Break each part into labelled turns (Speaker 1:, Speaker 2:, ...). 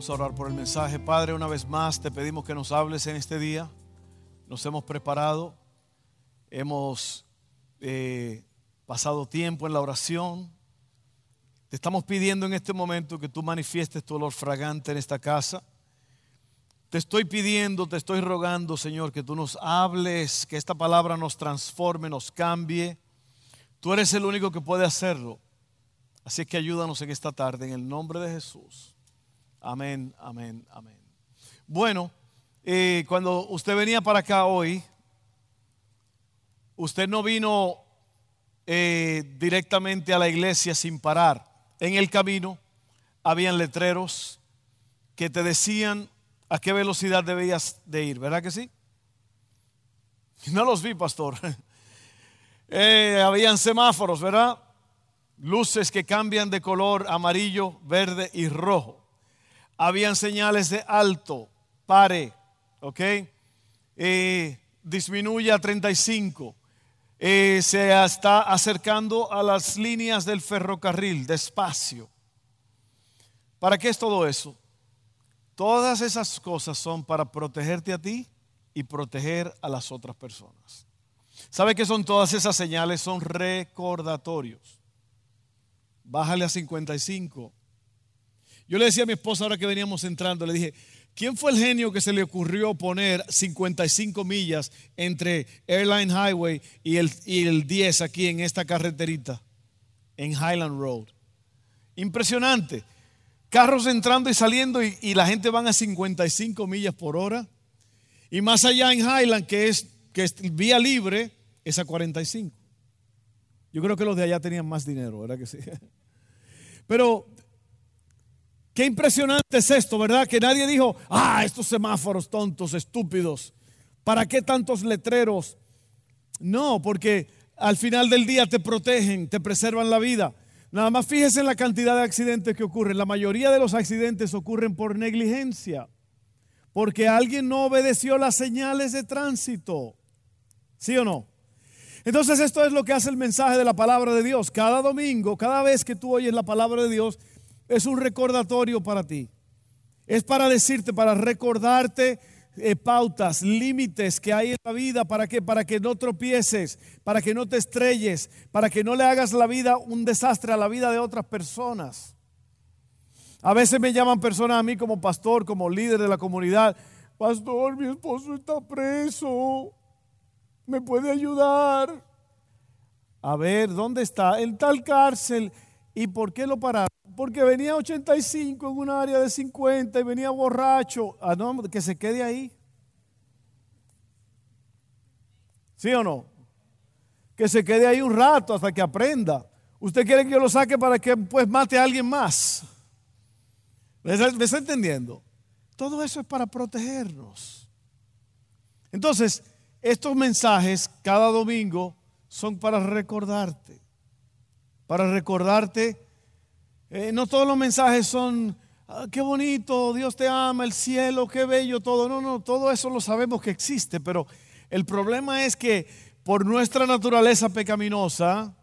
Speaker 1: Vamos a orar por el mensaje. Padre, una vez más te pedimos que nos hables en este día. Nos hemos preparado, hemos eh, pasado tiempo en la oración. Te estamos pidiendo en este momento que tú manifiestes tu olor fragante en esta casa. Te estoy pidiendo, te estoy rogando, Señor, que tú nos hables, que esta palabra nos transforme, nos cambie. Tú eres el único que puede hacerlo. Así que ayúdanos en esta tarde, en el nombre de Jesús. Amén, amén, amén. Bueno, eh, cuando usted venía para acá hoy, usted no vino eh, directamente a la iglesia sin parar. En el camino habían letreros que te decían a qué velocidad debías de ir, ¿verdad que sí? No los vi, pastor. Eh, habían semáforos, ¿verdad? Luces que cambian de color amarillo, verde y rojo habían señales de alto, pare, ¿ok? Eh, disminuye a 35. Eh, se está acercando a las líneas del ferrocarril, despacio. ¿Para qué es todo eso? Todas esas cosas son para protegerte a ti y proteger a las otras personas. ¿Sabe qué son todas esas señales? Son recordatorios. Bájale a 55 yo le decía a mi esposa ahora que veníamos entrando, le dije, ¿quién fue el genio que se le ocurrió poner 55 millas entre Airline Highway y el, y el 10 aquí en esta carreterita, en Highland Road? Impresionante. Carros entrando y saliendo y, la gente van a 55 millas por hora. Y más allá en Highland, que es, que es vía libre, es a 45. Yo creo que los de allá tenían más dinero, ¿verdad que sí? Pero Qué impresionante es esto, ¿verdad? Que nadie dijo, ah, estos semáforos tontos, estúpidos, ¿para qué tantos letreros? No, porque al final del día te protegen, te preservan la vida. Nada más fíjese en la cantidad de accidentes que ocurren. La mayoría de los accidentes ocurren por negligencia, porque alguien no obedeció las señales de tránsito. ¿Sí o no? Entonces esto es lo que hace el mensaje de la palabra de Dios. Cada domingo, cada vez que tú oyes la palabra de Dios, es un recordatorio para ti. Es para decirte, para recordarte eh, pautas, límites que hay en la vida. ¿Para qué? Para que no tropieces, para que no te estrelles, para que no le hagas la vida un desastre a la vida de otras personas. A veces me llaman personas a mí como pastor, como líder de la comunidad. Pastor, mi esposo está preso. ¿Me puede ayudar? A ver, ¿dónde está? En tal cárcel. ¿Y por qué lo pararon? Porque venía 85 en un área de 50 y venía borracho. Ah, no, que se quede ahí. ¿Sí o no? Que se quede ahí un rato hasta que aprenda. ¿Usted quiere que yo lo saque para que pues mate a alguien más? ¿Me está entendiendo? Todo eso es para protegernos. Entonces, estos mensajes cada domingo son para recordarte para recordarte. Eh, no todos los mensajes son, ah, qué bonito, Dios te ama, el cielo, qué bello todo. No, no, todo eso lo sabemos que existe, pero el problema es que por nuestra naturaleza pecaminosa,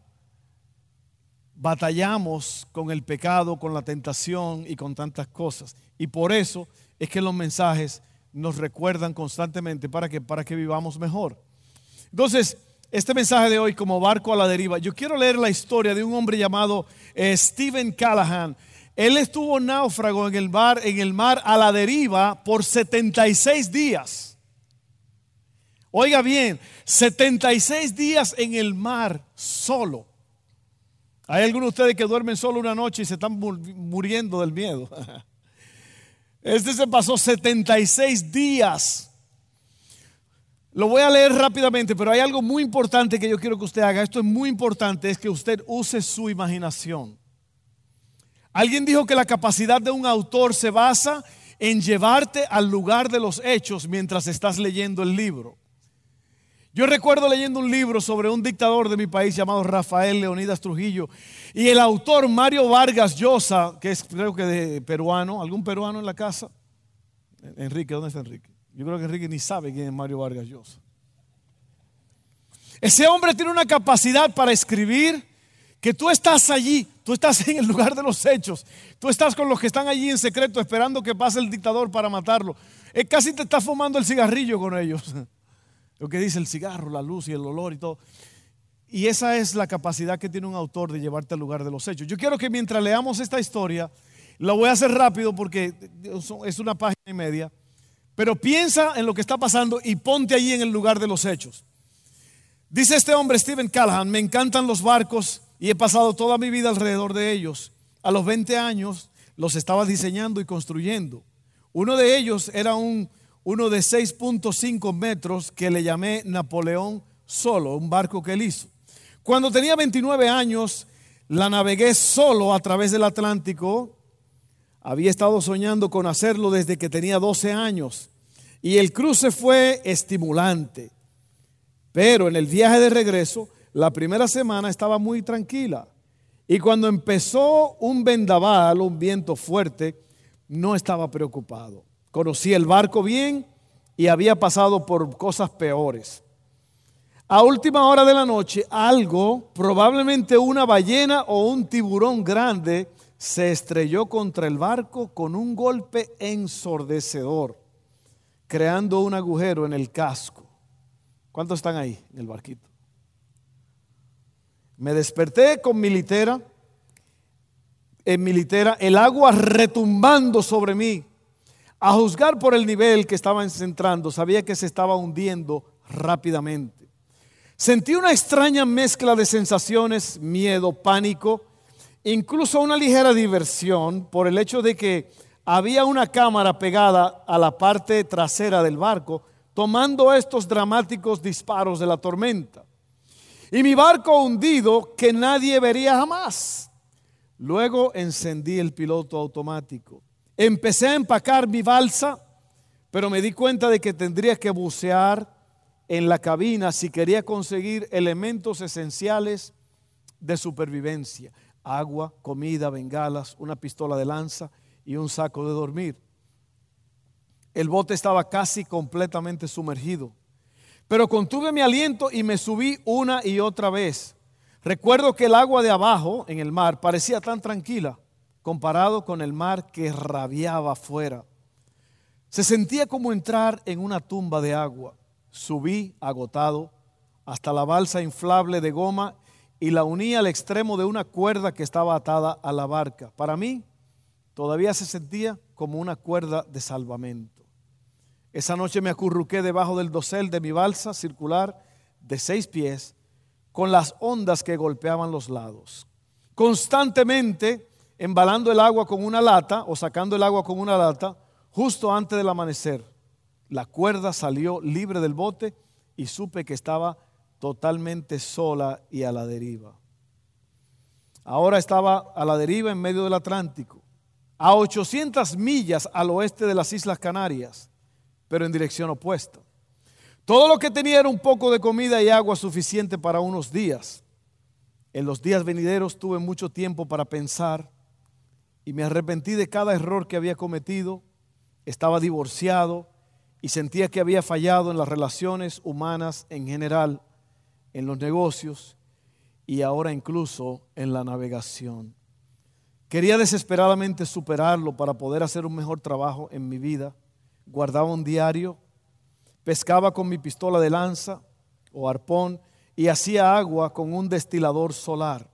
Speaker 1: batallamos con el pecado, con la tentación y con tantas cosas. Y por eso es que los mensajes nos recuerdan constantemente para que, para que vivamos mejor. Entonces, este mensaje de hoy como barco a la deriva. Yo quiero leer la historia de un hombre llamado eh, Stephen Callahan. Él estuvo náufrago en el mar, en el mar a la deriva por 76 días. Oiga bien, 76 días en el mar solo. Hay algunos de ustedes que duermen solo una noche y se están muriendo del miedo. Este se pasó 76 días lo voy a leer rápidamente, pero hay algo muy importante que yo quiero que usted haga. Esto es muy importante, es que usted use su imaginación. Alguien dijo que la capacidad de un autor se basa en llevarte al lugar de los hechos mientras estás leyendo el libro. Yo recuerdo leyendo un libro sobre un dictador de mi país llamado Rafael Leonidas Trujillo y el autor Mario Vargas Llosa, que es creo que de peruano, algún peruano en la casa. Enrique, ¿dónde está Enrique? Yo creo que Enrique ni sabe quién es Mario Vargas Llosa. Ese hombre tiene una capacidad para escribir que tú estás allí, tú estás en el lugar de los hechos, tú estás con los que están allí en secreto esperando que pase el dictador para matarlo. Es casi te estás fumando el cigarrillo con ellos. Lo que dice el cigarro, la luz y el olor y todo. Y esa es la capacidad que tiene un autor de llevarte al lugar de los hechos. Yo quiero que mientras leamos esta historia, lo voy a hacer rápido porque es una página y media, pero piensa en lo que está pasando y ponte allí en el lugar de los hechos. Dice este hombre, Stephen Callahan, me encantan los barcos y he pasado toda mi vida alrededor de ellos. A los 20 años los estaba diseñando y construyendo. Uno de ellos era un, uno de 6.5 metros que le llamé Napoleón solo, un barco que él hizo. Cuando tenía 29 años, la navegué solo a través del Atlántico. Había estado soñando con hacerlo desde que tenía 12 años. Y el cruce fue estimulante. Pero en el viaje de regreso, la primera semana estaba muy tranquila. Y cuando empezó un vendaval, un viento fuerte, no estaba preocupado. Conocía el barco bien y había pasado por cosas peores. A última hora de la noche, algo, probablemente una ballena o un tiburón grande, se estrelló contra el barco con un golpe ensordecedor, creando un agujero en el casco. ¿Cuántos están ahí en el barquito? Me desperté con mi litera, en mi litera, el agua retumbando sobre mí. A juzgar por el nivel que estaba entrando, sabía que se estaba hundiendo rápidamente. Sentí una extraña mezcla de sensaciones, miedo, pánico, incluso una ligera diversión por el hecho de que había una cámara pegada a la parte trasera del barco, tomando estos dramáticos disparos de la tormenta. Y mi barco hundido que nadie vería jamás. Luego encendí el piloto automático. Empecé a empacar mi balsa, pero me di cuenta de que tendría que bucear en la cabina si quería conseguir elementos esenciales de supervivencia. Agua, comida, bengalas, una pistola de lanza y un saco de dormir. El bote estaba casi completamente sumergido, pero contuve mi aliento y me subí una y otra vez. Recuerdo que el agua de abajo en el mar parecía tan tranquila comparado con el mar que rabiaba afuera. Se sentía como entrar en una tumba de agua. Subí agotado hasta la balsa inflable de goma y la uní al extremo de una cuerda que estaba atada a la barca. Para mí, todavía se sentía como una cuerda de salvamento. Esa noche me acurruqué debajo del dosel de mi balsa circular de seis pies con las ondas que golpeaban los lados. Constantemente embalando el agua con una lata o sacando el agua con una lata justo antes del amanecer. La cuerda salió libre del bote y supe que estaba totalmente sola y a la deriva. Ahora estaba a la deriva en medio del Atlántico, a 800 millas al oeste de las Islas Canarias, pero en dirección opuesta. Todo lo que tenía era un poco de comida y agua suficiente para unos días. En los días venideros tuve mucho tiempo para pensar y me arrepentí de cada error que había cometido. Estaba divorciado y sentía que había fallado en las relaciones humanas en general, en los negocios y ahora incluso en la navegación. Quería desesperadamente superarlo para poder hacer un mejor trabajo en mi vida. Guardaba un diario, pescaba con mi pistola de lanza o arpón y hacía agua con un destilador solar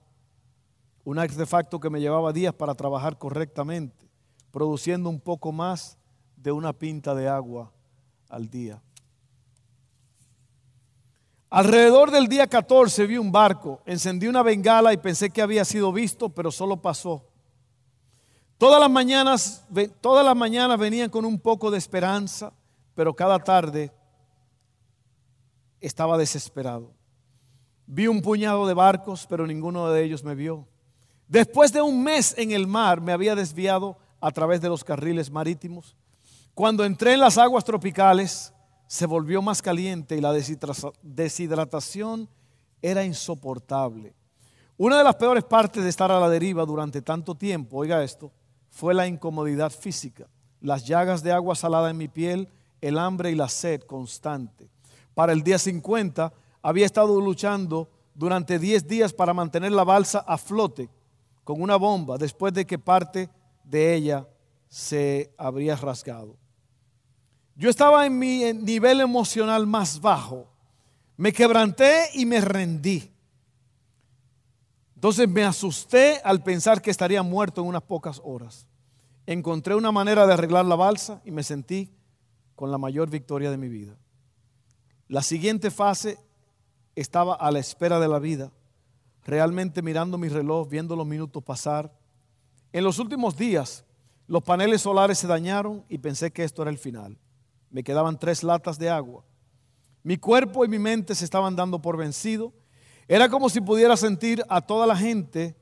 Speaker 1: un artefacto que me llevaba días para trabajar correctamente, produciendo un poco más de una pinta de agua al día. Alrededor del día 14 vi un barco, encendí una bengala y pensé que había sido visto, pero solo pasó. Todas las mañanas, todas las mañanas venían con un poco de esperanza, pero cada tarde estaba desesperado. Vi un puñado de barcos, pero ninguno de ellos me vio. Después de un mes en el mar me había desviado a través de los carriles marítimos. Cuando entré en las aguas tropicales se volvió más caliente y la deshidratación era insoportable. Una de las peores partes de estar a la deriva durante tanto tiempo, oiga esto, fue la incomodidad física, las llagas de agua salada en mi piel, el hambre y la sed constante. Para el día 50 había estado luchando durante 10 días para mantener la balsa a flote con una bomba después de que parte de ella se habría rasgado. Yo estaba en mi nivel emocional más bajo. Me quebranté y me rendí. Entonces me asusté al pensar que estaría muerto en unas pocas horas. Encontré una manera de arreglar la balsa y me sentí con la mayor victoria de mi vida. La siguiente fase estaba a la espera de la vida, realmente mirando mi reloj, viendo los minutos pasar. En los últimos días, los paneles solares se dañaron y pensé que esto era el final. Me quedaban tres latas de agua. Mi cuerpo y mi mente se estaban dando por vencido. Era como si pudiera sentir a toda la gente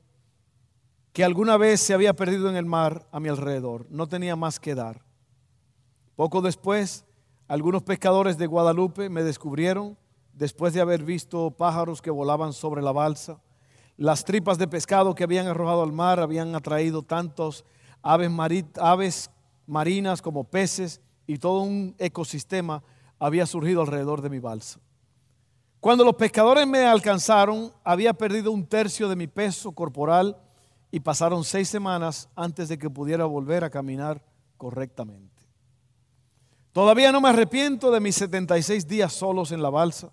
Speaker 1: que alguna vez se había perdido en el mar a mi alrededor. No tenía más que dar. Poco después, algunos pescadores de Guadalupe me descubrieron después de haber visto pájaros que volaban sobre la balsa. Las tripas de pescado que habían arrojado al mar habían atraído tantos aves, aves marinas como peces y todo un ecosistema había surgido alrededor de mi balsa. Cuando los pescadores me alcanzaron, había perdido un tercio de mi peso corporal y pasaron seis semanas antes de que pudiera volver a caminar correctamente. Todavía no me arrepiento de mis 76 días solos en la balsa.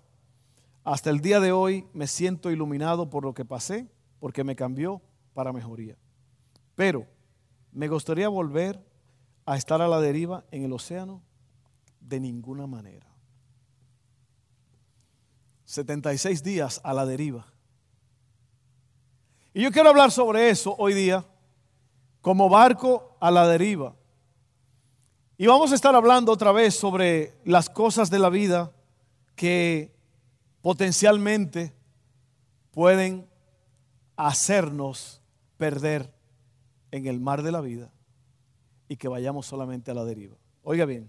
Speaker 1: Hasta el día de hoy me siento iluminado por lo que pasé, porque me cambió para mejoría. Pero me gustaría volver a estar a la deriva en el océano de ninguna manera. 76 días a la deriva. Y yo quiero hablar sobre eso hoy día, como barco a la deriva. Y vamos a estar hablando otra vez sobre las cosas de la vida que potencialmente pueden hacernos perder en el mar de la vida y que vayamos solamente a la deriva. Oiga bien,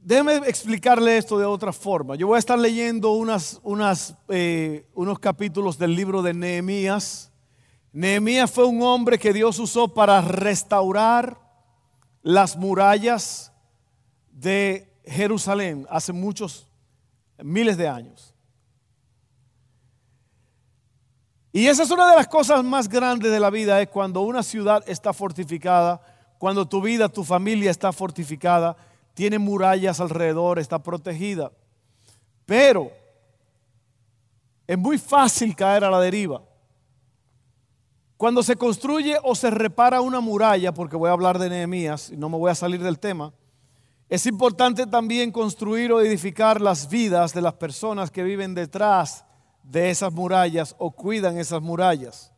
Speaker 1: déjeme explicarle esto de otra forma. Yo voy a estar leyendo eh, unos capítulos del libro de Nehemías. Nehemías fue un hombre que Dios usó para restaurar las murallas de Jerusalén hace muchos, miles de años. Y esa es una de las cosas más grandes de la vida, es cuando una ciudad está fortificada, cuando tu vida, tu familia está fortificada, tiene murallas alrededor, está protegida. Pero es muy fácil caer a la deriva. Cuando se construye o se repara una muralla, porque voy a hablar de Nehemías y no me voy a salir del tema, es importante también construir o edificar las vidas de las personas que viven detrás de esas murallas o cuidan esas murallas.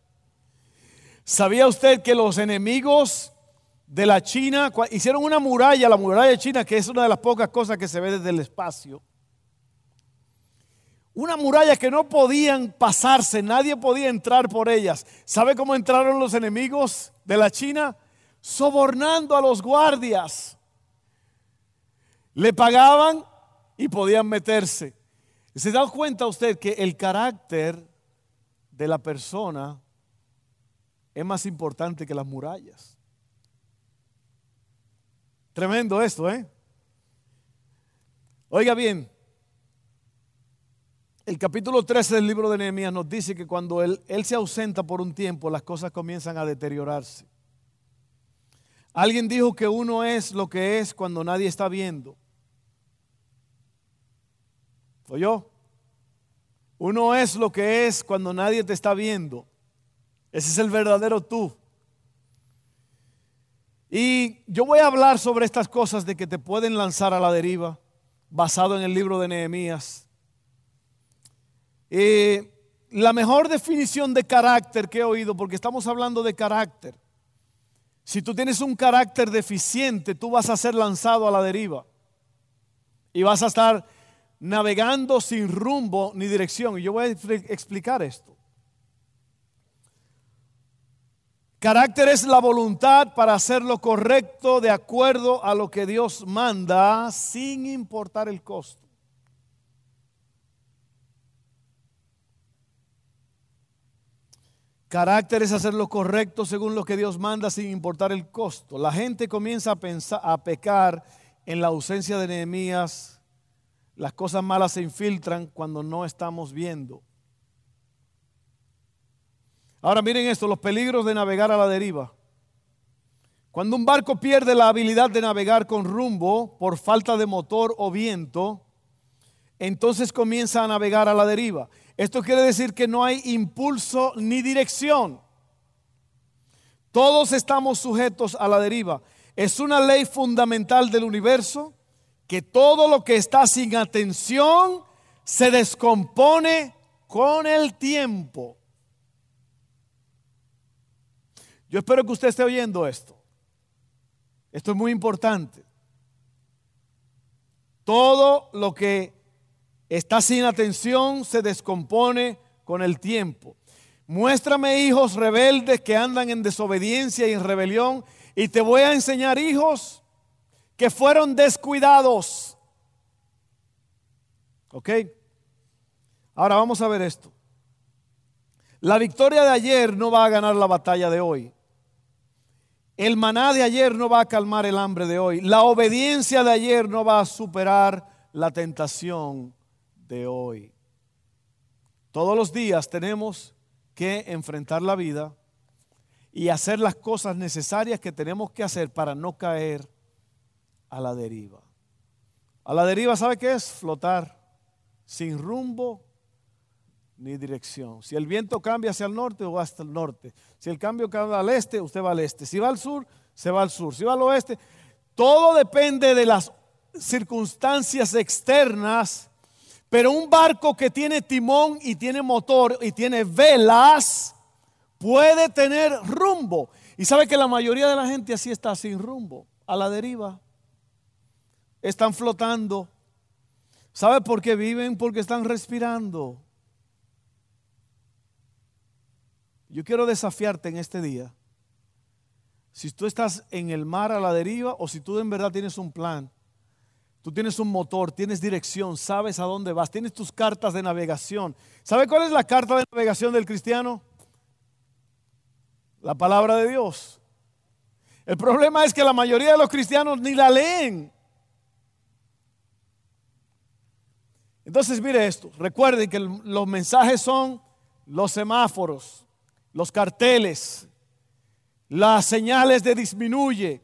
Speaker 1: ¿Sabía usted que los enemigos de la China hicieron una muralla, la muralla de China, que es una de las pocas cosas que se ve desde el espacio? Una muralla que no podían pasarse, nadie podía entrar por ellas. ¿Sabe cómo entraron los enemigos de la China? Sobornando a los guardias. Le pagaban y podían meterse. ¿Se da cuenta usted que el carácter de la persona es más importante que las murallas? Tremendo esto, ¿eh? Oiga bien, el capítulo 13 del libro de Nehemías nos dice que cuando él, él se ausenta por un tiempo, las cosas comienzan a deteriorarse. Alguien dijo que uno es lo que es cuando nadie está viendo. Yo Uno es lo que es cuando nadie te está viendo. Ese es el verdadero tú. Y yo voy a hablar sobre estas cosas de que te pueden lanzar a la deriva, basado en el libro de Nehemías. Eh, la mejor definición de carácter que he oído, porque estamos hablando de carácter, si tú tienes un carácter deficiente, tú vas a ser lanzado a la deriva y vas a estar navegando sin rumbo ni dirección. Y yo voy a explicar esto. Carácter es la voluntad para hacer lo correcto de acuerdo a lo que Dios manda sin importar el costo. Carácter es hacer lo correcto según lo que Dios manda sin importar el costo. La gente comienza a, pensar, a pecar en la ausencia de Nehemías. Las cosas malas se infiltran cuando no estamos viendo. Ahora miren esto, los peligros de navegar a la deriva. Cuando un barco pierde la habilidad de navegar con rumbo por falta de motor o viento, entonces comienza a navegar a la deriva. Esto quiere decir que no hay impulso ni dirección. Todos estamos sujetos a la deriva. Es una ley fundamental del universo que todo lo que está sin atención se descompone con el tiempo. Yo espero que usted esté oyendo esto. Esto es muy importante. Todo lo que está sin atención se descompone con el tiempo. Muéstrame hijos rebeldes que andan en desobediencia y en rebelión y te voy a enseñar hijos que fueron descuidados. ¿Ok? Ahora vamos a ver esto. La victoria de ayer no va a ganar la batalla de hoy. El maná de ayer no va a calmar el hambre de hoy. La obediencia de ayer no va a superar la tentación de hoy. Todos los días tenemos que enfrentar la vida y hacer las cosas necesarias que tenemos que hacer para no caer a la deriva. A la deriva, ¿sabe qué es? Flotar sin rumbo ni dirección. Si el viento cambia hacia el norte, o hasta el norte. Si el cambio cambia al este, usted va al este. Si va al sur, se va al sur. Si va al oeste, todo depende de las circunstancias externas. Pero un barco que tiene timón y tiene motor y tiene velas puede tener rumbo. Y sabe que la mayoría de la gente así está sin rumbo, a la deriva. Están flotando. ¿Sabe por qué viven? Porque están respirando. Yo quiero desafiarte en este día. Si tú estás en el mar a la deriva o si tú en verdad tienes un plan, tú tienes un motor, tienes dirección, sabes a dónde vas, tienes tus cartas de navegación. ¿Sabe cuál es la carta de navegación del cristiano? La palabra de Dios. El problema es que la mayoría de los cristianos ni la leen. Entonces, mire esto. Recuerden que los mensajes son los semáforos los carteles, las señales de disminuye,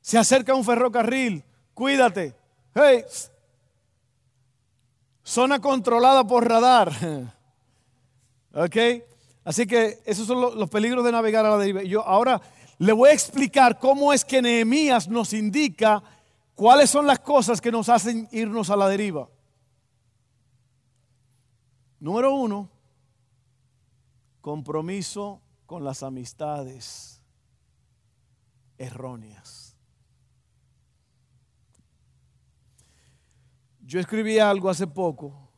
Speaker 1: se acerca un ferrocarril, cuídate, hey, zona controlada por radar. ¿Ok? Así que esos son los, peligros de navegar a la deriva. Yo ahora le voy a explicar cómo es que Nehemías nos indica cuáles son las cosas que nos hacen irnos a la deriva. Número uno, compromiso con las amistades erróneas. Yo escribí algo hace poco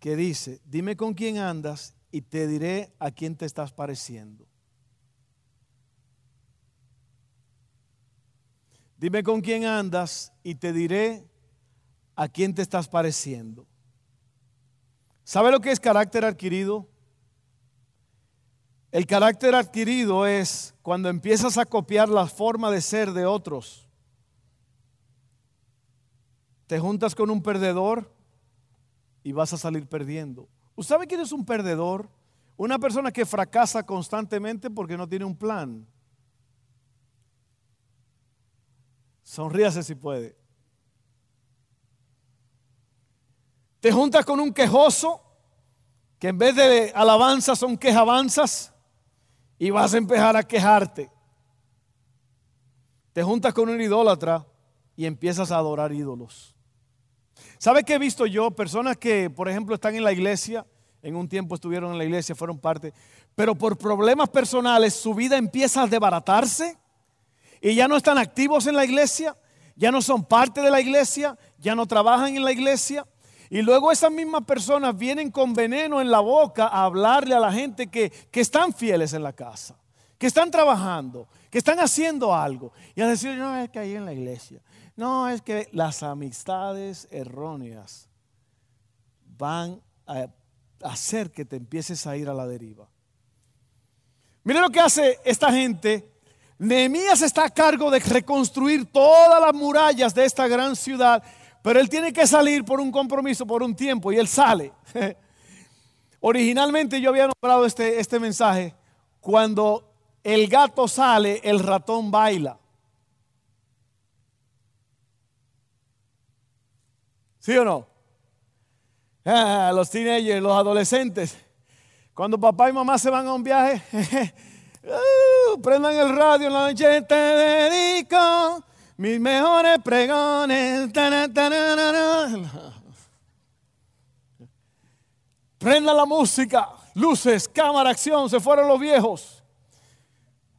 Speaker 1: que dice, dime con quién andas y te diré a quién te estás pareciendo. Dime con quién andas y te diré a quién te estás pareciendo. ¿Sabe lo que es carácter adquirido? El carácter adquirido es cuando empiezas a copiar la forma de ser de otros. Te juntas con un perdedor y vas a salir perdiendo. ¿Usted sabe quién es un perdedor? Una persona que fracasa constantemente porque no tiene un plan. Sonríase si puede. Te juntas con un quejoso que en vez de alabanzas son quejabanzas y vas a empezar a quejarte. Te juntas con un idólatra y empiezas a adorar ídolos. ¿Sabe qué he visto yo? Personas que, por ejemplo, están en la iglesia, en un tiempo estuvieron en la iglesia, fueron parte, pero por problemas personales su vida empieza a desbaratarse y ya no están activos en la iglesia, ya no son parte de la iglesia, ya no trabajan en la iglesia y luego esas mismas personas vienen con veneno en la boca a hablarle a la gente que, están fieles en la casa, que están trabajando, que están haciendo algo. Y a decir, no, es que ahí en la iglesia. No, es que las amistades erróneas van a hacer que te empieces a ir a la deriva. Mire lo que hace esta gente. Nehemías está a cargo de reconstruir todas las murallas de esta gran ciudad, pero él tiene que salir por un compromiso, por un tiempo, y él sale. Originalmente yo había nombrado este, este mensaje, cuando el gato sale, el ratón baila. ¿Sí o no? Ah, los teenagers, los adolescentes. Cuando papá y mamá se van a un viaje, uh, prendan el radio en la noche, te dedico mis mejores pregones. Prenda la música, luces, cámara, acción, se fueron los viejos.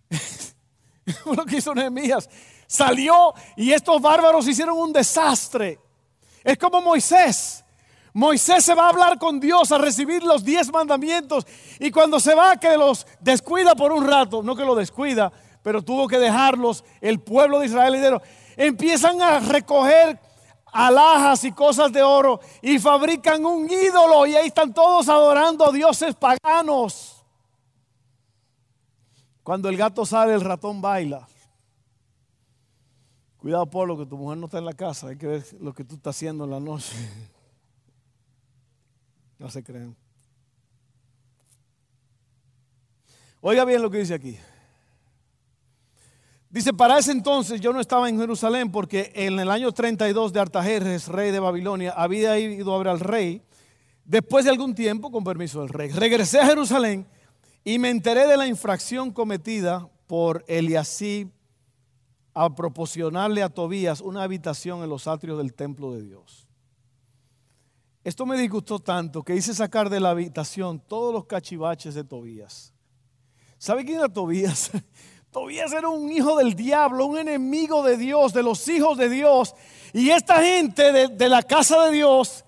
Speaker 1: Lo que hizo Nehemías, salió y estos bárbaros hicieron un desastre. Es como Moisés. Moisés se va a hablar con Dios a recibir los diez mandamientos y cuando se va que los descuida por un rato, no que lo descuida, pero tuvo que dejarlos el pueblo de Israel empiezan a recoger alhajas y cosas de oro y fabrican un ídolo y ahí están todos adorando a dioses paganos. Cuando el gato sale, el ratón baila. Cuidado, por lo que tu mujer no está en la casa. Hay que ver lo que tú estás haciendo en la noche. No se creen. Oiga bien lo que dice aquí. Dice, para ese entonces yo no estaba en Jerusalén porque en el año 32 de Artajerjes, rey de Babilonia, había ido a ver al rey. Después de algún tiempo, con permiso del rey, regresé a Jerusalén y me enteré de la infracción cometida por Eliasib a proporcionarle a Tobías una habitación en los atrios del templo de Dios. Esto me disgustó tanto que hice sacar de la habitación todos los cachivaches de Tobías. ¿Sabe quién era Tobías? Tobías era un hijo del diablo, un enemigo de Dios, de los hijos de Dios. Y esta gente de, la casa de Dios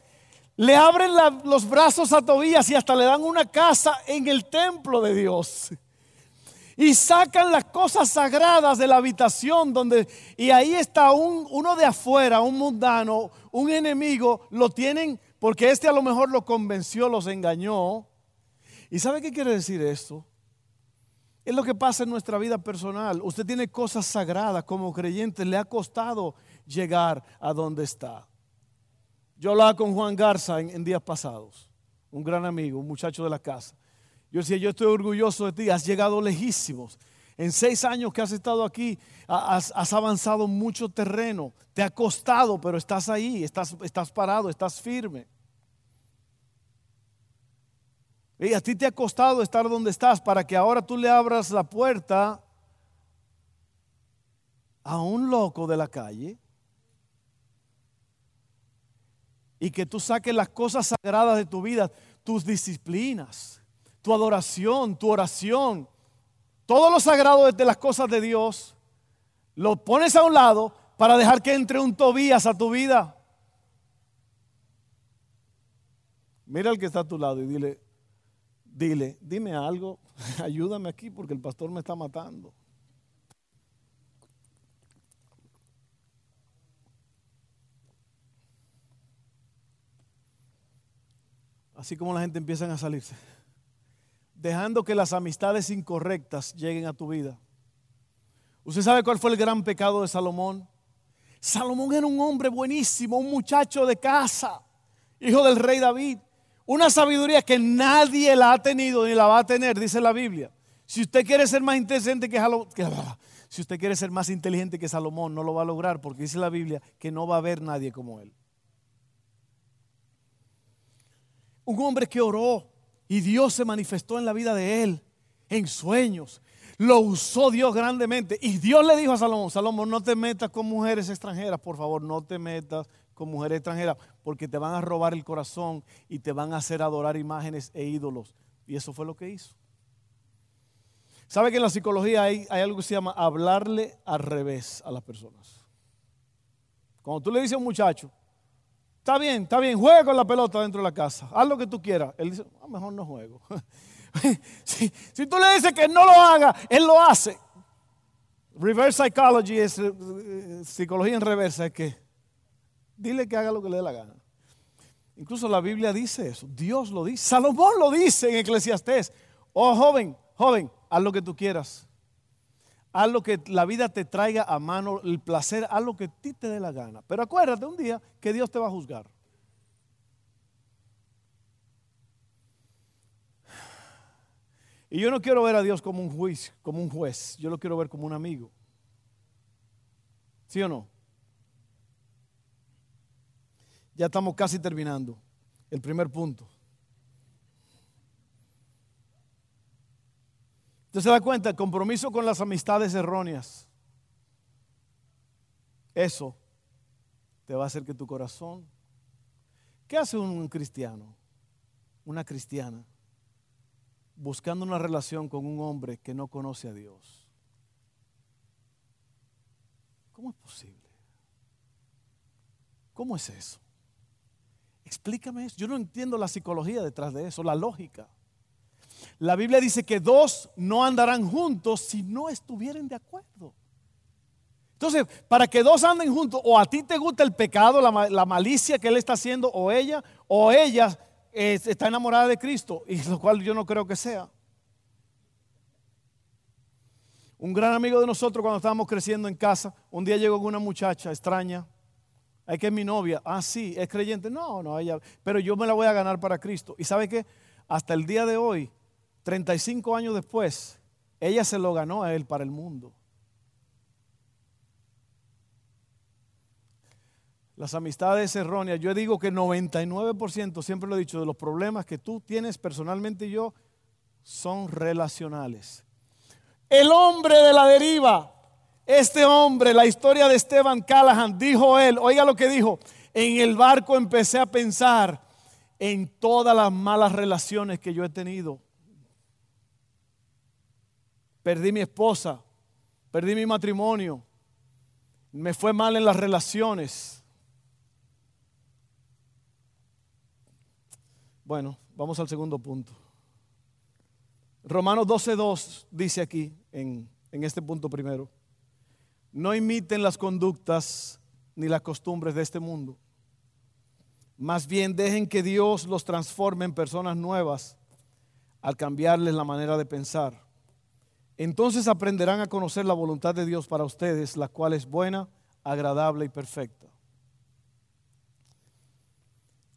Speaker 1: le abren los brazos a Tobías y hasta le dan una casa en el templo de Dios y sacan las cosas sagradas de la habitación donde y ahí está un, uno de afuera, un mundano, un enemigo, lo tienen porque este a lo mejor lo convenció, los engañó. ¿Y sabe qué quiere decir esto? Es lo que pasa en nuestra vida personal. Usted tiene cosas sagradas como creyente, le ha costado llegar a donde está. Yo hablaba con Juan Garza en días pasados, un gran amigo, un muchacho de la casa. Yo decía, yo estoy orgulloso de ti, has llegado lejísimos. En seis años que has estado aquí, has, avanzado mucho terreno. Te ha costado, pero estás ahí, estás, estás parado, estás firme. Y a ti te ha costado estar donde estás para que ahora tú le abras la puerta a un loco de la calle y que tú saques las cosas sagradas de tu vida, tus disciplinas tu adoración, tu oración, todo lo sagrado de las cosas de Dios, lo pones a un lado para dejar que entre un Tobías a tu vida. Mira al que está a tu lado y dile, dile, dime algo, ayúdame aquí porque el pastor me está matando. Así como la gente empieza a salirse dejando que las amistades incorrectas lleguen a tu vida. ¿Usted sabe cuál fue el gran pecado de Salomón? Salomón era un hombre buenísimo, un muchacho de casa, hijo del rey David. Una sabiduría que nadie la ha tenido ni la va a tener, dice la Biblia. Si usted quiere ser más inteligente que Salomón, si usted quiere ser más inteligente que Salomón, no lo va a lograr porque dice la Biblia que no va a haber nadie como él. Un hombre que oró, y Dios se manifestó en la vida de él, en sueños. Lo usó Dios grandemente. Y Dios le dijo a Salomón, Salomón, no te metas con mujeres extranjeras, por favor, no te metas con mujeres extranjeras, porque te van a robar el corazón y te van a hacer adorar imágenes e ídolos. Y eso fue lo que hizo. ¿Sabe que en la psicología hay, algo que se llama hablarle al revés a las personas? Cuando tú le dices a un muchacho, Está bien, está bien, juega con la pelota dentro de la casa. Haz lo que tú quieras. Él dice, ah, mejor no juego. si, tú le dices que no lo haga, él lo hace. Reverse psychology es eh, eh, psicología en reversa, es que dile que haga lo que le dé la gana. Incluso la Biblia dice eso, Dios lo dice, Salomón lo dice en Eclesiastés. Oh joven, joven, haz lo que tú quieras. haz lo que la vida te traiga a mano, el placer, haz lo que a ti te dé la gana. Pero acuérdate un día que Dios te va a juzgar. Y yo no quiero ver a Dios como un juez, como un juez. Yo lo quiero ver como un amigo. ¿Sí o no? Ya estamos casi terminando. El primer punto. Usted se da cuenta, el compromiso con las amistades erróneas. Eso te va a hacer que tu corazón. ¿Qué hace un cristiano? Una cristiana buscando una relación con un hombre que no conoce a Dios. ¿Cómo es posible? ¿Cómo es eso? Explícame eso. Yo no entiendo la psicología detrás de eso, la lógica. La Biblia dice que dos no andarán juntos si no estuvieran de acuerdo. Entonces, para que dos anden juntos, o a ti te gusta el pecado, la, la malicia que él está haciendo, o ella, o ella está enamorada de Cristo, y lo cual yo no creo que sea. Un gran amigo de nosotros cuando estábamos creciendo en casa, un día llegó una muchacha extraña, hay que es mi novia, ah sí, es creyente, no, no, ella, pero yo me la voy a ganar para Cristo. Y sabe que hasta el día de hoy, 35 años después, ella se lo ganó a él para el mundo. Las amistades erróneas, yo digo que 99%, siempre lo he dicho, de los problemas que tú tienes personalmente y yo son relacionales. El hombre de la deriva, este hombre, la historia de Esteban Callahan, dijo él, oiga lo que dijo, en el barco empecé a pensar en todas las malas relaciones que yo he tenido. Perdí mi esposa, perdí mi matrimonio, me fue mal en las relaciones Bueno, vamos al segundo punto. Romanos 12.2 dice aquí, en, en este punto primero, no imiten las conductas ni las costumbres de este mundo. Más bien dejen que Dios los transforme en personas nuevas al cambiarles la manera de pensar. Entonces aprenderán a conocer la voluntad de Dios para ustedes, la cual es buena, agradable y perfecta.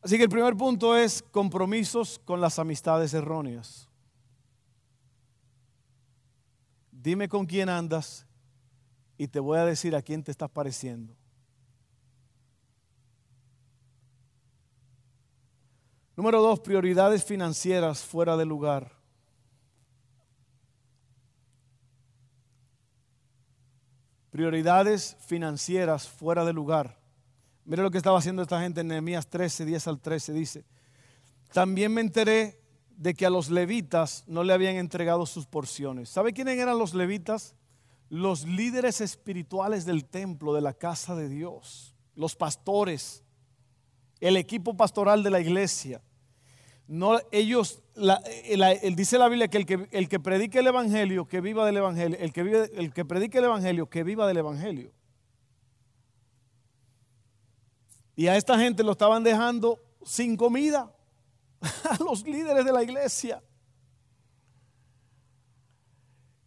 Speaker 1: Así que el primer punto es compromisos con las amistades erróneas. Dime con quién andas y te voy a decir a quién te estás pareciendo. Número dos, prioridades financieras fuera de lugar. Prioridades financieras fuera de lugar. Mire lo que estaba haciendo esta gente en Nehemías 13, 10 al 13. Dice, también me enteré de que a los levitas no le habían entregado sus porciones. ¿Sabe quiénes eran los levitas? Los líderes espirituales del templo, de la casa de Dios, los pastores, el equipo pastoral de la iglesia. No, ellos, dice la Biblia que el, que predique el evangelio, que viva del evangelio, el que, el que predique el evangelio, que viva del evangelio. Y a esta gente lo estaban dejando sin comida, a los líderes de la iglesia.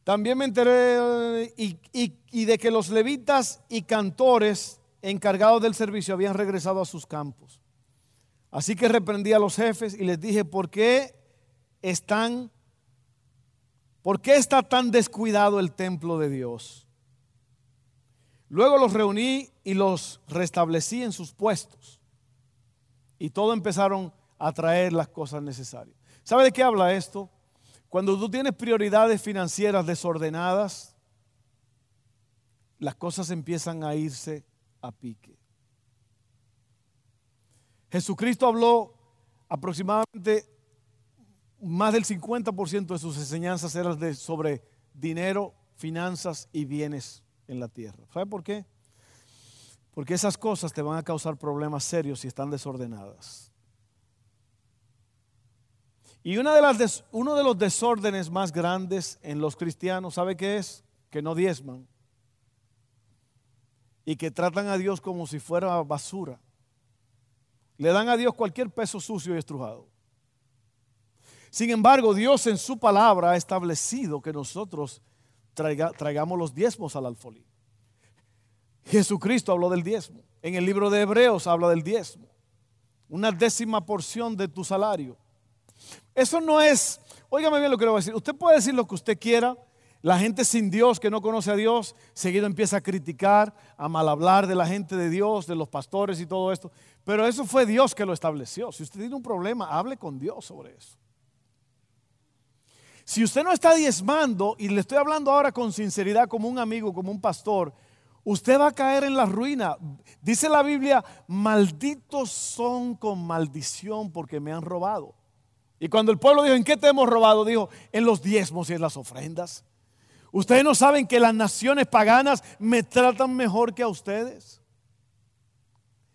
Speaker 1: También me enteré y, de que los levitas y cantores encargados del servicio habían regresado a sus campos. Así que reprendí a los jefes y les dije, ¿por qué están, por qué está tan descuidado el templo de Dios? Luego los reuní y los restablecí en sus puestos. Y todos empezaron a traer las cosas necesarias. ¿Sabe de qué habla esto? Cuando tú tienes prioridades financieras desordenadas, las cosas empiezan a irse a pique. Jesucristo habló aproximadamente más del 50% de sus enseñanzas eran sobre dinero, finanzas y bienes en la tierra. ¿Sabe por qué? Porque esas cosas te van a causar problemas serios si están desordenadas. Y una de las uno de los desórdenes más grandes en los cristianos, ¿sabe qué es? Que no diezman. Y que tratan a Dios como si fuera basura. Le dan a Dios cualquier peso sucio y estrujado. Sin embargo, Dios en su palabra ha establecido que nosotros traigamos los diezmos al alfolí. Jesucristo habló del diezmo. En el libro de Hebreos habla del diezmo. Una décima porción de tu salario. Eso no es, óigame bien lo que le voy a decir. Usted puede decir lo que usted quiera. La gente sin Dios que no conoce a Dios, seguido empieza a criticar, a mal hablar de la gente de Dios, de los pastores y todo esto. Pero eso fue Dios que lo estableció. Si usted tiene un problema, hable con Dios sobre eso. Si usted no está diezmando, y le estoy hablando ahora con sinceridad como un amigo, como un pastor, usted va a caer en la ruina. Dice la Biblia, malditos son con maldición porque me han robado. Y cuando el pueblo dijo, ¿en qué te hemos robado? Dijo, en los diezmos y en las ofrendas. Ustedes no saben que las naciones paganas me tratan mejor que a ustedes.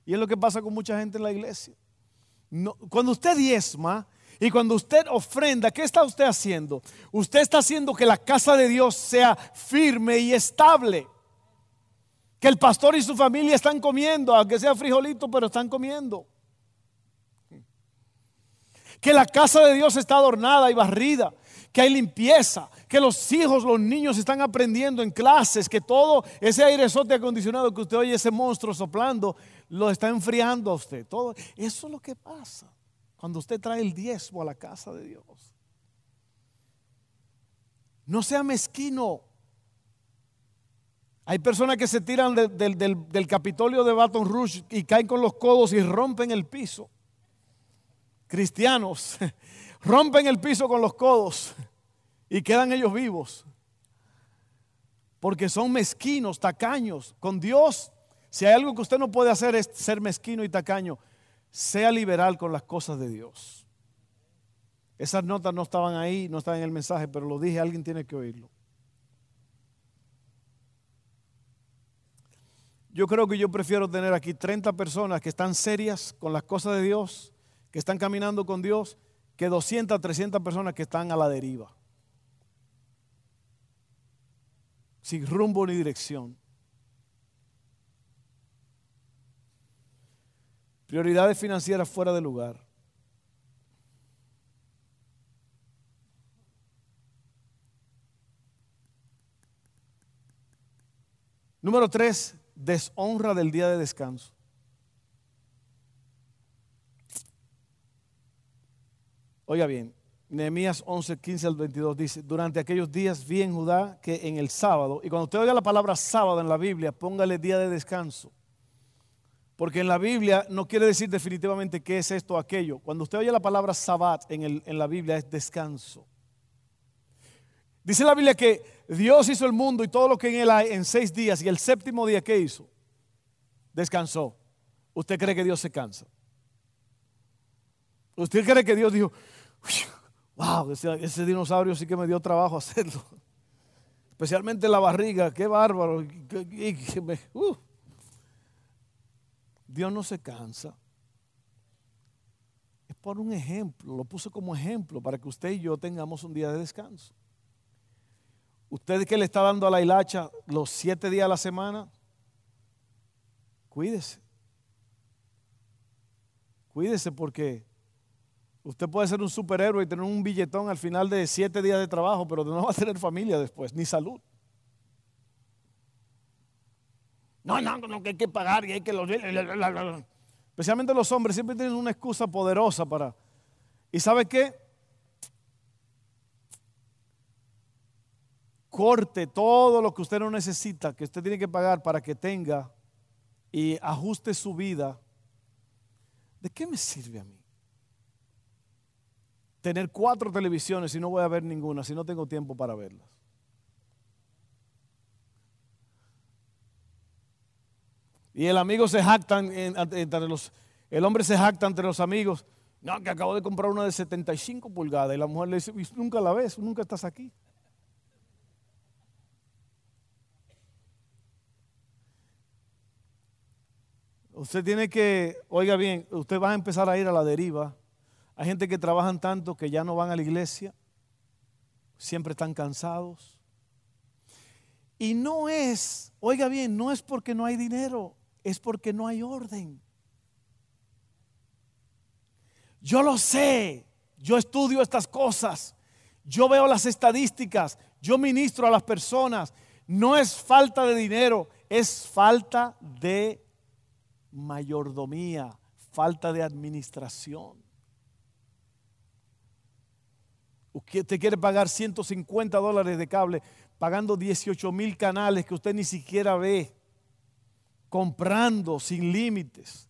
Speaker 1: Y es lo que pasa con mucha gente en la iglesia. cuando usted diezma y cuando usted ofrenda, ¿qué está usted haciendo? Usted está haciendo que la casa de Dios sea firme y estable. Que el pastor y su familia están comiendo, aunque sea frijolito, pero están comiendo. Que la casa de Dios está adornada y barrida, que hay limpieza, que los hijos, los niños están aprendiendo en clases, que todo ese airesote acondicionado que usted oye, ese monstruo soplando, lo está enfriando a usted. Todo eso es lo que pasa cuando usted trae el diezmo a la casa de Dios. No sea mezquino. Hay personas que se tiran del, del Capitolio de Baton Rouge y caen con los codos y rompen el piso. Cristianos rompen el piso con los codos y quedan ellos vivos. Porque son mezquinos, tacaños. Con Dios, si hay algo que usted no puede hacer es ser mezquino y tacaño. Sea liberal con las cosas de Dios. Esas notas no estaban ahí, no estaban en el mensaje, pero lo dije, alguien tiene que oírlo. Yo creo que yo prefiero tener aquí 30 personas que están serias con las cosas de Dios, que están caminando con Dios, que 200, 300 personas que están a la deriva. sin rumbo ni dirección. Prioridades financieras fuera de lugar. Número tres, deshonra del día de descanso. Oiga bien, Nehemías 11, 15 al 22 dice, durante aquellos días vi en Judá que en el sábado, y cuando usted oiga la palabra sábado en la Biblia, póngale día de descanso. Porque en la Biblia no quiere decir definitivamente qué es esto o aquello. Cuando usted oye la palabra sabbat en, el, en la Biblia es descanso. Dice la Biblia que Dios hizo el mundo y todo lo que en él hay en seis días y el séptimo día ¿qué hizo? Descansó. ¿Usted cree que Dios se cansa? ¿Usted cree que Dios dijo, wow, ese, dinosaurio sí que me dio trabajo hacerlo. Especialmente la barriga, qué bárbaro. Uh. Dios no se cansa. Es por un ejemplo, lo puse como ejemplo para que usted y yo tengamos un día de descanso. Usted que le está dando a la hilacha los siete días a la semana, cuídese. Cuídese porque Usted puede ser un superhéroe y tener un billetón al final de siete días de trabajo, pero no va a tener familia después, ni salud. No, no, no, que hay que pagar y hay que. Especialmente los hombres siempre tienen una excusa poderosa para... ¿Y sabe qué? Corte todo lo que usted no necesita, que usted tiene que pagar para que tenga y ajuste su vida. ¿De qué me sirve a mí? Tener cuatro televisiones y no voy a ver ninguna si no tengo tiempo para verlas. Y el amigo se jacta entre los, el hombre se jacta entre los amigos. No, que acabo de comprar una de 75 pulgadas. Y la mujer le dice, nunca la ves, nunca estás aquí. Usted tiene que, oiga bien, usted va a empezar a ir a la deriva hay gente que trabajan tanto que ya no van a la iglesia, siempre están cansados. Y no es, oiga bien, no es porque no hay dinero, es porque no hay orden. Yo lo sé, yo estudio estas cosas, yo veo las estadísticas, Yo ministro a las personas. No es falta de dinero, es falta de mayordomía, falta de administración. Usted quiere pagar 150 dólares de cable, pagando 18 mil canales que usted ni siquiera ve, comprando sin límites,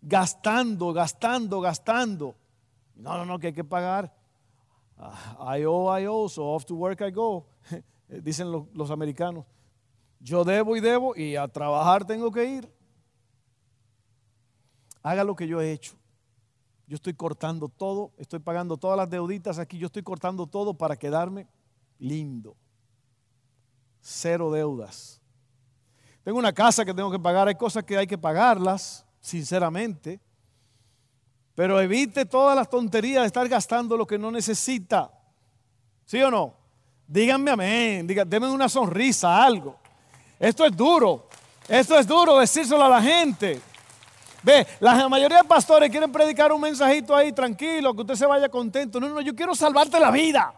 Speaker 1: gastando, gastando, gastando. No, no, no, que hay que pagar. I owe, I owe, so off to work I go, dicen los, los americanos. Yo debo y debo y a trabajar tengo que ir. Haga lo que yo he hecho. Yo estoy cortando todo, estoy pagando todas las deuditas aquí, yo estoy cortando todo para quedarme lindo. Cero deudas. Tengo una casa que tengo que pagar, hay cosas que hay que pagarlas, sinceramente. Pero evite todas las tonterías de estar gastando lo que no necesita. ¿Sí o no? Díganme amén, díganme, denme una sonrisa, algo. Esto es duro. Esto es duro decírselo a la gente. Ve, la mayoría de pastores quieren predicar un mensajito ahí tranquilo, que usted se vaya contento. No, no, yo quiero salvarte la vida.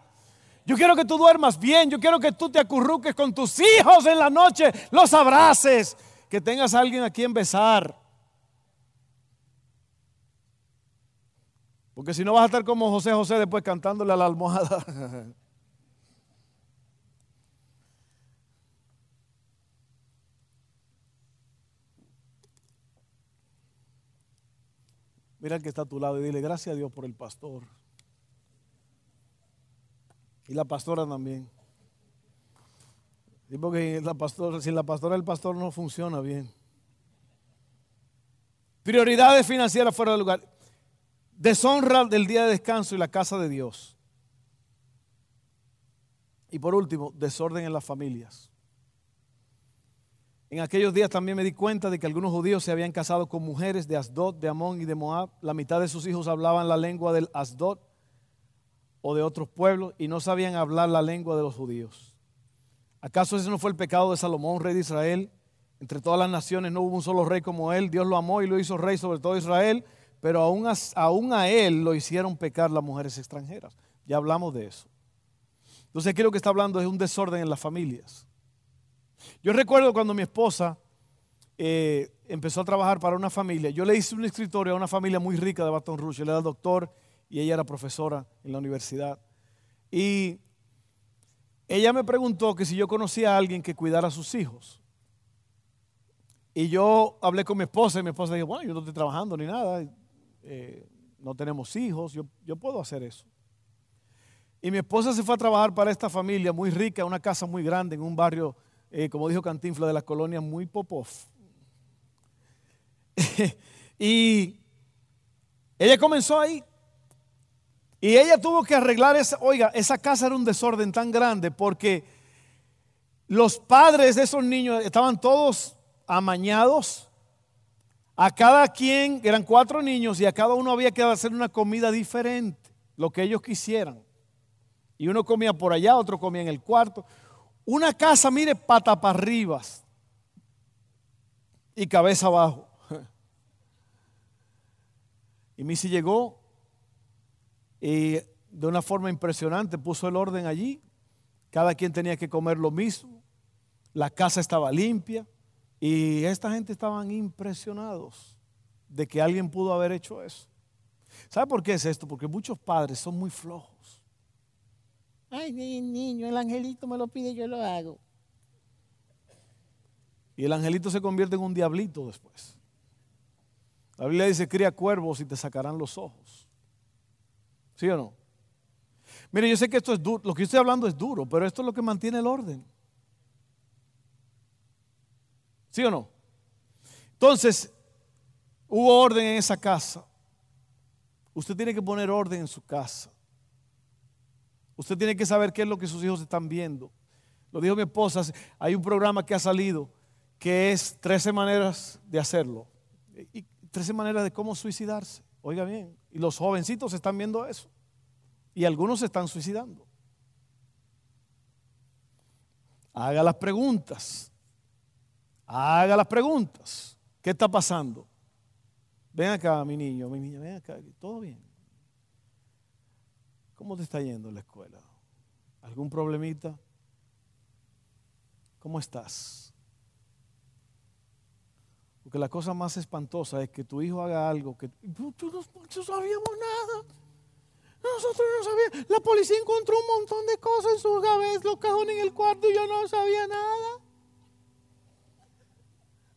Speaker 1: Yo quiero que tú duermas bien. Yo quiero que tú te acurruques con tus hijos en la noche, los abraces, que tengas a alguien a quien besar. Porque si no vas a estar como José José después cantándole a la almohada. Mira el que está a tu lado y dile gracias a Dios por el pastor. Y la pastora también. Y porque la pastora, sin la pastora el pastor no funciona bien. Prioridades financieras fuera de lugar. Deshonra del día de descanso y la casa de Dios. Y por último, desorden en las familias. En aquellos días también me di cuenta de que algunos judíos se habían casado con mujeres de Asdod, de Amón y de Moab. La mitad de sus hijos hablaban la lengua del Asdod o de otros pueblos y no sabían hablar la lengua de los judíos. ¿Acaso ese no fue el pecado de Salomón, rey de Israel? Entre todas las naciones no hubo un solo rey como él. Dios lo amó y lo hizo rey sobre todo Israel pero aún a, aún a él lo hicieron pecar las mujeres extranjeras. Ya hablamos de eso. Entonces aquí lo que está hablando es un desorden en las familias. Yo recuerdo cuando mi esposa eh, empezó a trabajar para una familia, yo le hice un escritorio a una familia muy rica de Baton Rouge, él era doctor y ella era profesora en la universidad. Y ella me preguntó que si yo conocía a alguien que cuidara a sus hijos. Y yo hablé con mi esposa y mi esposa dijo, bueno, yo no estoy trabajando ni nada. Eh, no tenemos hijos, yo, yo puedo hacer eso. Y mi esposa se fue a trabajar para esta familia muy rica, una casa muy grande en un barrio, eh, como dijo Cantinfla, de la colonia muy popov. y ella comenzó ahí. Y ella tuvo que arreglar esa, oiga, esa casa era un desorden tan grande porque los padres de esos niños estaban todos amañados a cada quien, eran cuatro niños y a cada uno había que hacer una comida diferente, lo que ellos quisieran. Y uno comía por allá, otro comía en el cuarto. Una casa, mire, pata para arriba y cabeza abajo. Y Missy llegó y de una forma impresionante puso el orden allí. Cada quien tenía que comer lo mismo. La casa estaba limpia. Y esta gente estaban impresionados de que alguien pudo haber hecho eso. ¿Sabe por qué es esto? Porque muchos padres son muy flojos. Ay, niño, el angelito me lo pide, yo lo hago. Y el angelito se convierte en un diablito después. La Biblia dice, cría cuervos y te sacarán los ojos. ¿Sí o no? Mire, yo sé que esto es duro, lo que yo estoy hablando es duro, pero esto es lo que mantiene el orden. ¿Sí o no? Entonces, hubo orden en esa casa. Usted tiene que poner orden en su casa. Usted tiene que saber qué es lo que sus hijos están viendo. Lo dijo mi esposa, hay un programa que ha salido que es 13 maneras de hacerlo. Y 13 maneras de cómo suicidarse. Oiga bien, y los jovencitos están viendo eso. Y algunos se están suicidando. Haga las preguntas. Haga las preguntas. ¿Qué está pasando? Ven acá, mi niño, mi niña, ven acá. ¿Todo bien? ¿Cómo te está yendo en la escuela? ¿Algún problemita? ¿Cómo estás? Porque la cosa más espantosa es que tu hijo haga algo que tú, no sabíamos nada. Nosotros no sabíamos. La policía encontró un montón de cosas en su cabeza, los cajones en el cuarto y yo no sabía nada.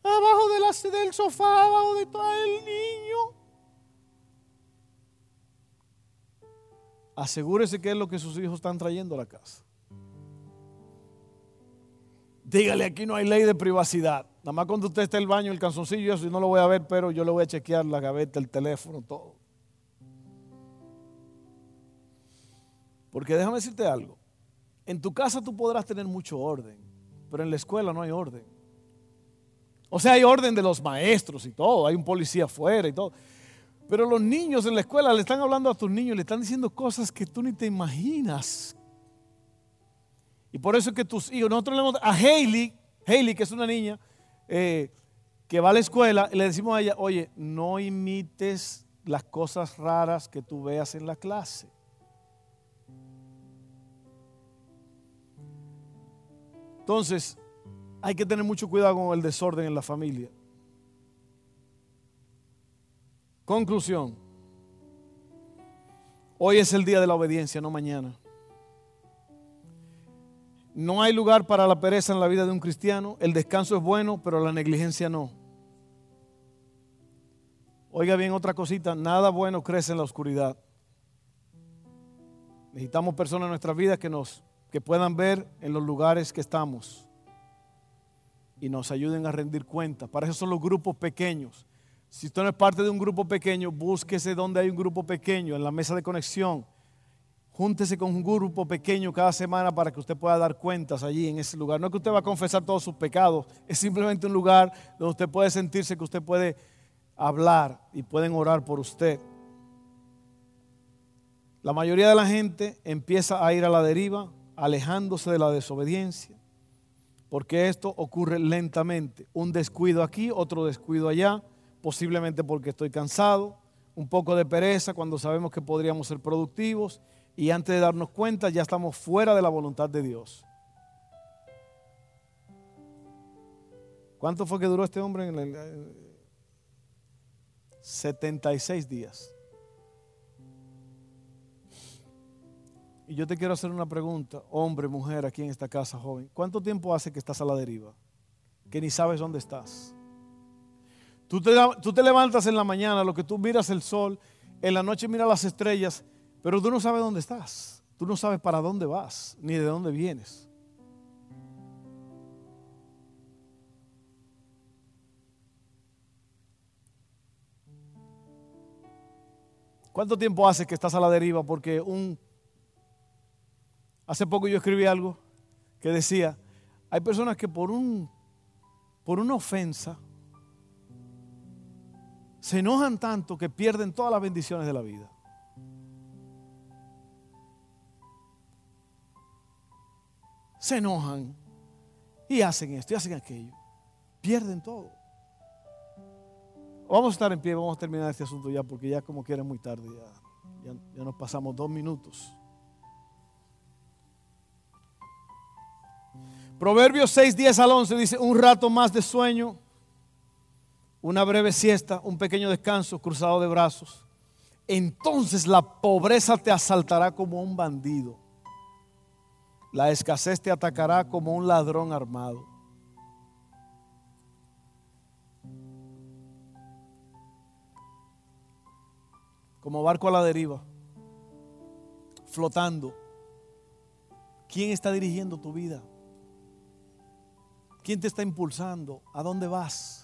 Speaker 1: Abajo del sofá, abajo de todo el niño. Asegúrese que es lo que sus hijos están trayendo a la casa. Dígale, aquí no hay ley de privacidad. Nada más cuando usted esté en el baño, el calzoncillo, eso, no lo voy a ver, pero yo le voy a chequear la gaveta, el teléfono, todo. Porque déjame decirte algo. En tu casa tú podrás tener mucho orden, pero en la escuela no hay orden. O sea, hay orden de los maestros y todo, hay un policía afuera y todo. Pero los niños en la escuela le están hablando a tus niños, le están diciendo cosas que tú ni te imaginas. Y por eso es que tus hijos, nosotros le a Hailey, Hailey que es una niña eh, que va a la escuela, le decimos a ella, oye, no imites las cosas raras que tú veas en la clase. Entonces, hay que tener mucho cuidado con el desorden en la familia. Conclusión. Hoy es el día de la obediencia, no mañana. No hay lugar para la pereza en la vida de un cristiano. El descanso es bueno, pero la negligencia no. Oiga bien otra cosita, nada bueno crece en la oscuridad. Necesitamos personas en nuestras vidas que nos que puedan ver en los lugares que estamos y nos ayuden a rendir cuenta. Para eso son los grupos pequeños. Si usted no es parte de un grupo pequeño, búsquese donde hay un grupo pequeño, en la mesa de conexión. Júntese con un grupo pequeño cada semana para que usted pueda dar cuentas allí en ese lugar. No es que usted va a confesar todos sus pecados, es simplemente un lugar donde usted puede sentirse que usted puede hablar y pueden orar por usted. La mayoría de la gente empieza a ir a la deriva alejándose de la desobediencia, porque esto ocurre lentamente. Un descuido aquí, otro descuido allá, posiblemente porque estoy cansado, un poco de pereza cuando sabemos que podríamos ser productivos y antes de darnos cuenta ya estamos fuera de la voluntad de Dios. ¿Cuánto fue que duró este hombre? En el, 76 días. Y yo te quiero hacer una pregunta, hombre, mujer, aquí en esta casa, joven. ¿Cuánto tiempo hace que estás a la deriva? Que ni sabes dónde estás. Tú te, levantas en la mañana, lo que tú miras el sol, en la noche miras las estrellas, pero tú no sabes dónde estás. Tú no sabes para dónde vas, ni de dónde vienes. ¿Cuánto tiempo hace que estás a la deriva? Porque un Hace poco yo escribí algo que decía, hay personas que por, un, por una ofensa se enojan tanto que pierden todas las bendiciones de la vida. Se enojan y hacen esto y hacen aquello. Pierden todo. Vamos a estar en pie, vamos a terminar este asunto ya porque ya como quiera es muy tarde. Ya, ya nos pasamos dos minutos. Proverbios 6, 10 al 11 dice, un rato más de sueño, una breve siesta, un pequeño descanso, cruzado de brazos. Entonces la pobreza te asaltará como un bandido. La escasez te atacará como un ladrón armado. Como barco a la deriva, flotando. ¿Quién está dirigiendo tu vida? ¿Quién te está impulsando? ¿A dónde vas?